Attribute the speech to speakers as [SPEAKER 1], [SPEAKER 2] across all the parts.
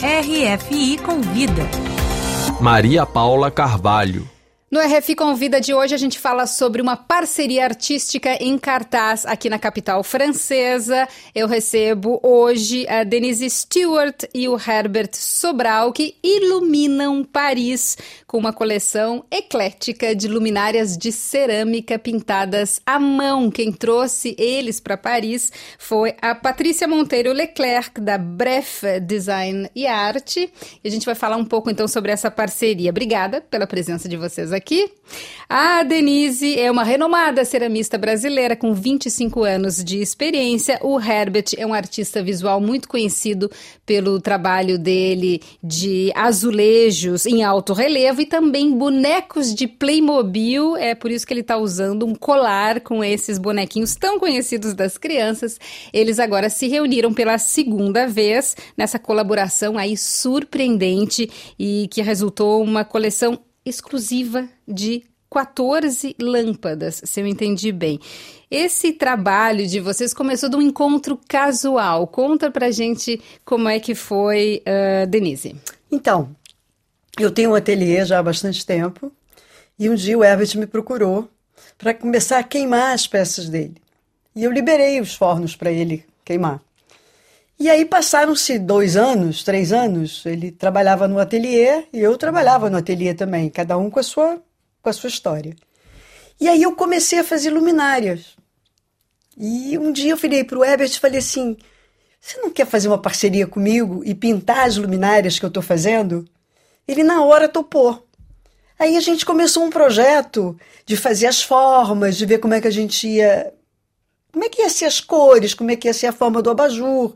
[SPEAKER 1] RFI Convida.
[SPEAKER 2] Maria Paula Carvalho.
[SPEAKER 3] No RFI Convida de hoje a gente fala sobre uma parceria artística em cartaz aqui na capital francesa. Eu recebo hoje a Denise Stewart e o Herbert Sobral que iluminam Paris com uma coleção eclética de luminárias de cerâmica pintadas à mão. Quem trouxe eles para Paris foi a Patrícia Monteiro Leclerc da Bref Design e Arte. E a gente vai falar um pouco então sobre essa parceria. Obrigada pela presença de vocês aqui. A Denise é uma renomada ceramista brasileira com 25 anos de experiência. O Herbert é um artista visual muito conhecido pelo trabalho dele de azulejos em alto relevo e também bonecos de Playmobil. É por isso que ele está usando um colar com esses bonequinhos tão conhecidos das crianças. Eles agora se reuniram pela segunda vez nessa colaboração aí surpreendente e que resultou uma coleção exclusiva de 14 lâmpadas, se eu entendi bem. Esse trabalho de vocês começou de um encontro casual. Conta pra gente como é que foi, uh, Denise.
[SPEAKER 4] Então, eu tenho um ateliê já há bastante tempo e um dia o Herbert me procurou para começar a queimar as peças dele. E eu liberei os fornos para ele queimar. E aí passaram-se dois anos, três anos. Ele trabalhava no ateliê e eu trabalhava no ateliê também, cada um com a sua, com a sua história. E aí eu comecei a fazer luminárias. E um dia eu virei para o Herbert e falei assim: Você não quer fazer uma parceria comigo e pintar as luminárias que eu estou fazendo? Ele na hora topou. Aí a gente começou um projeto de fazer as formas, de ver como é que a gente ia. Como é que ia ser as cores, como é que ia ser a forma do abajur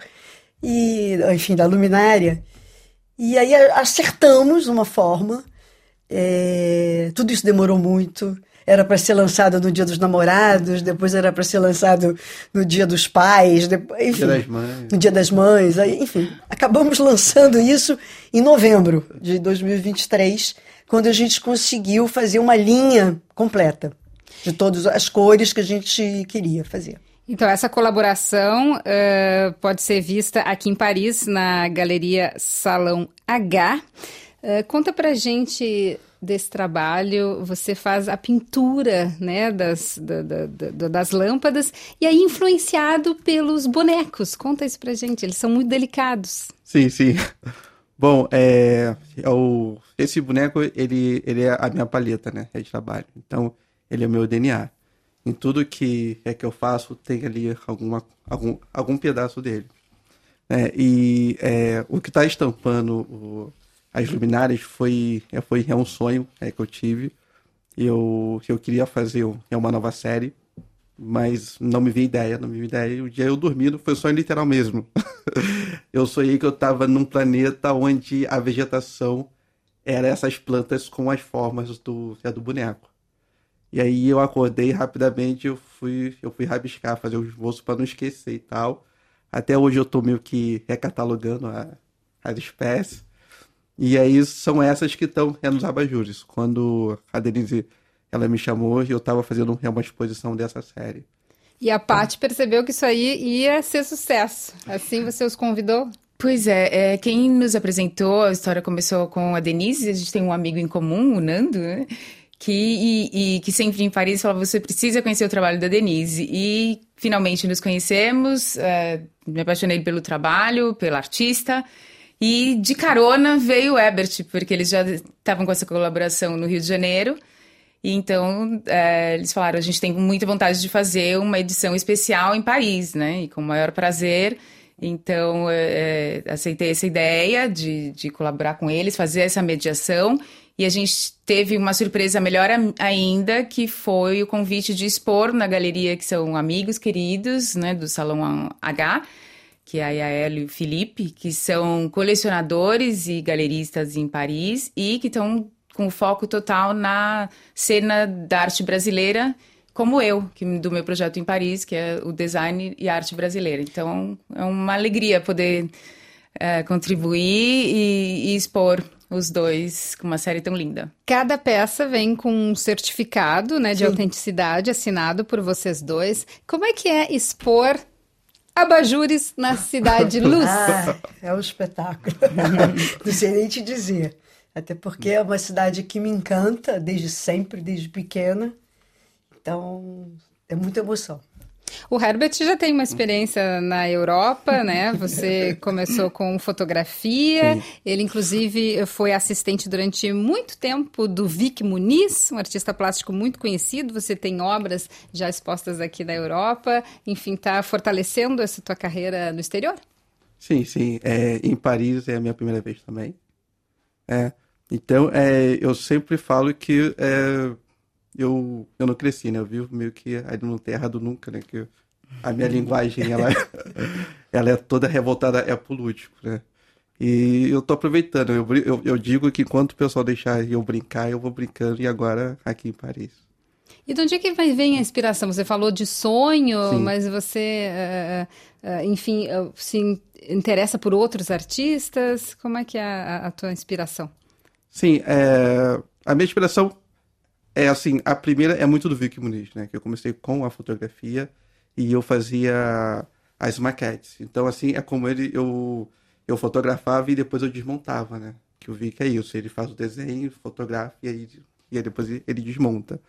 [SPEAKER 4] e, enfim, da luminária. E aí acertamos uma forma. É, tudo isso demorou muito. Era para ser lançado no Dia dos Namorados, depois era para ser lançado no Dia dos Pais, depois, enfim,
[SPEAKER 5] Dia das Mães.
[SPEAKER 4] no Dia das Mães. Aí, enfim, acabamos lançando isso em novembro de 2023, quando a gente conseguiu fazer uma linha completa de todas as cores que a gente queria fazer.
[SPEAKER 3] Então, essa colaboração uh, pode ser vista aqui em Paris, na Galeria Salão H. Uh, conta pra gente desse trabalho, você faz a pintura né, das, da, da, da, das lâmpadas e aí influenciado pelos bonecos. Conta isso pra gente, eles são muito delicados.
[SPEAKER 5] Sim, sim. Bom, é, é o, esse boneco, ele, ele é a minha paleta, né, é de trabalho. Então, ele é o meu DNA em tudo que é que eu faço tem ali alguma, algum, algum pedaço dele. É, e é, o que está estampando o, as luminárias foi, é, foi é um sonho é, que eu tive. Eu, eu queria fazer é uma nova série, mas não me vi ideia, não me vi ideia. E o dia eu dormindo foi sonho literal mesmo. eu sonhei que eu estava num planeta onde a vegetação era essas plantas com as formas do, é, do boneco. E aí eu acordei rapidamente, eu fui, eu fui rabiscar, fazer o esboço para não esquecer e tal. Até hoje eu tô meio que recatalogando a, as espécies. E aí são essas que estão é, nos abajures. Quando a Denise ela me chamou, eu estava fazendo uma exposição dessa série.
[SPEAKER 3] E a Paty percebeu que isso aí ia ser sucesso. Assim você os convidou?
[SPEAKER 6] Pois é, é, quem nos apresentou, a história começou com a Denise, a gente tem um amigo em comum, o Nando, né? Que, e, e, que sempre em Paris falava, você precisa conhecer o trabalho da Denise. E finalmente nos conhecemos, é, me apaixonei pelo trabalho, pela artista. E de carona veio o Ebert, porque eles já estavam com essa colaboração no Rio de Janeiro. E então é, eles falaram: a gente tem muita vontade de fazer uma edição especial em Paris, né? E com o maior prazer. Então, é, aceitei essa ideia de, de colaborar com eles, fazer essa mediação. E a gente teve uma surpresa melhor ainda, que foi o convite de expor na galeria, que são amigos queridos, né, do Salão H, que é a Yael e o Felipe, que são colecionadores e galeristas em Paris e que estão com foco total na cena da arte brasileira, como eu, que, do meu projeto em Paris, que é o design e arte brasileira. Então, é uma alegria poder é, contribuir e, e expor os dois com uma série tão linda.
[SPEAKER 3] Cada peça vem com um certificado né, de Sim. autenticidade assinado por vocês dois. Como é que é expor abajures na cidade luz.
[SPEAKER 4] Ah, é um espetáculo. Não sei nem te dizer. Até porque é uma cidade que me encanta desde sempre, desde pequena. Então, é muita emoção.
[SPEAKER 3] O Herbert já tem uma experiência na Europa, né? Você começou com fotografia. Sim. Ele, inclusive, foi assistente durante muito tempo do Vic Muniz, um artista plástico muito conhecido. Você tem obras já expostas aqui na Europa. Enfim, está fortalecendo essa tua carreira no exterior?
[SPEAKER 5] Sim, sim. É, em Paris é a minha primeira vez também. É, então, é, eu sempre falo que é, eu, eu não cresci, né? Eu vivo meio que ali no errado nunca, né? Que a minha linguagem, ela, ela é toda revoltada, é político, né? E eu tô aproveitando. Eu, eu, eu, digo que enquanto o pessoal deixar eu brincar, eu vou brincando e agora aqui em Paris.
[SPEAKER 3] E de onde é que vem a inspiração? Você falou de sonho, Sim. mas você, uh, uh, enfim, uh, se interessa por outros artistas? Como é que é a, a tua inspiração?
[SPEAKER 5] Sim, é, a minha inspiração é assim, a primeira é muito do Vic Muniz, né? Que eu comecei com a fotografia e eu fazia as maquetes. Então, assim, é como ele, eu, eu fotografava e depois eu desmontava, né? Que o Vic é isso, ele faz o desenho, fotografa e aí, e aí depois ele desmonta.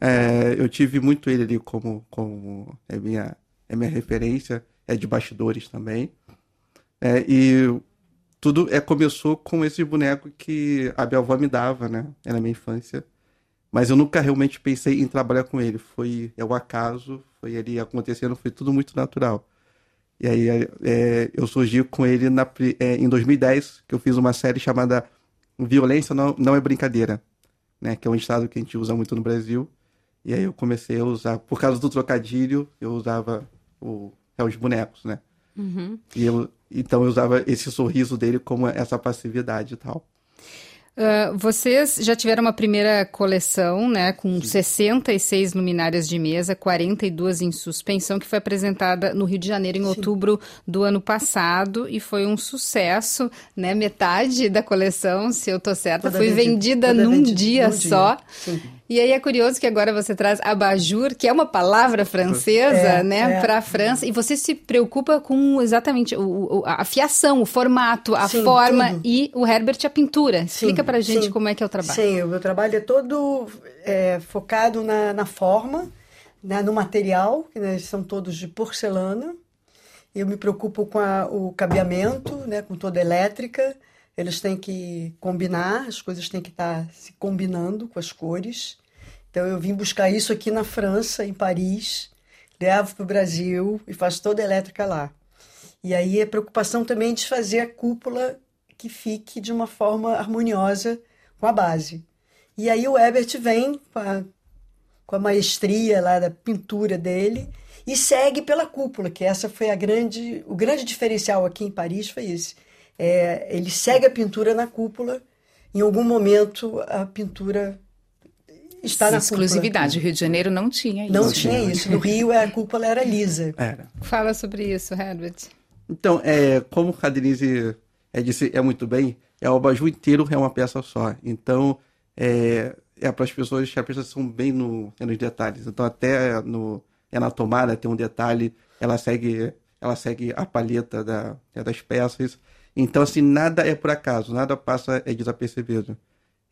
[SPEAKER 5] É, eu tive muito ele ali como, como é, minha, é minha referência, é de bastidores também. É, e tudo é, começou com esse boneco que a minha avó me dava, né? Na minha infância. Mas eu nunca realmente pensei em trabalhar com ele. Foi é o acaso, foi ele acontecendo, foi tudo muito natural. E aí é, eu surgi com ele na, é, em 2010, que eu fiz uma série chamada Violência Não, Não é Brincadeira, né? Que é um estado que a gente usa muito no Brasil. E aí eu comecei a usar, por causa do trocadilho, eu usava o, é, os bonecos, né? Uhum. E eu, então eu usava esse sorriso dele como essa passividade e tal.
[SPEAKER 3] Uh, vocês já tiveram uma primeira coleção, né, com Sim. 66 luminárias de mesa, 42 em suspensão, que foi apresentada no Rio de Janeiro em Sim. outubro do ano passado e foi um sucesso, né? Metade da coleção, se eu tô certa, toda foi vendida, num dia num só. Dia. E aí é curioso que agora você traz abajur, que é uma palavra francesa, é, né, é. para a França, e você se preocupa com exatamente o, o, a fiação, o formato, a Sim, forma tudo. e o Herbert a pintura. Explica para gente Sim. como é que é o trabalho.
[SPEAKER 4] Sim, o meu trabalho é todo é, focado na, na forma, né, no material, que né, são todos de porcelana. Eu me preocupo com a, o cabeamento, né, com toda a elétrica. Eles têm que combinar, as coisas têm que estar se combinando com as cores. Então eu vim buscar isso aqui na França, em Paris, levo para o Brasil e faço toda a elétrica lá. E aí a preocupação também de fazer a cúpula que fique de uma forma harmoniosa com a base. E aí o Ebert vem com a, com a maestria lá da pintura dele e segue pela cúpula, que essa foi a grande, o grande diferencial aqui em Paris foi esse. É, ele segue a pintura na cúpula, em algum momento a pintura está na
[SPEAKER 6] exclusividade. O Rio de Janeiro não tinha isso.
[SPEAKER 4] Não tinha isso. No Rio a cúpula era lisa.
[SPEAKER 5] Era.
[SPEAKER 3] Fala sobre isso, Herbert.
[SPEAKER 5] Então, é, como a Denise é, disse é muito bem, é o abajur inteiro é uma peça só. Então, é, é para as pessoas que pessoas são bem no, é nos detalhes. Então, até no, é na tomada tem um detalhe, ela segue, ela segue a palheta da, é, das peças. Então, assim, nada é por acaso, nada passa é desapercebido.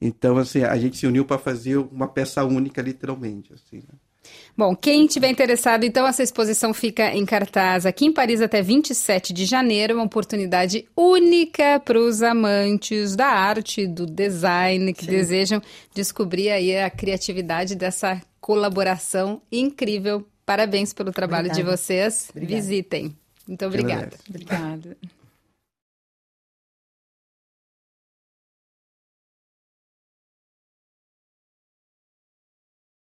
[SPEAKER 5] Então, assim, a gente se uniu para fazer uma peça única, literalmente, assim, né?
[SPEAKER 3] Bom, quem tiver interessado, então essa exposição fica em cartaz aqui em Paris até 27 de janeiro, uma oportunidade única para os amantes da arte, do design, que Sim. desejam descobrir aí a criatividade dessa colaboração incrível. Parabéns pelo trabalho Obrigada. de vocês. Obrigada. Visitem. Muito obrigada.
[SPEAKER 6] Obrigada.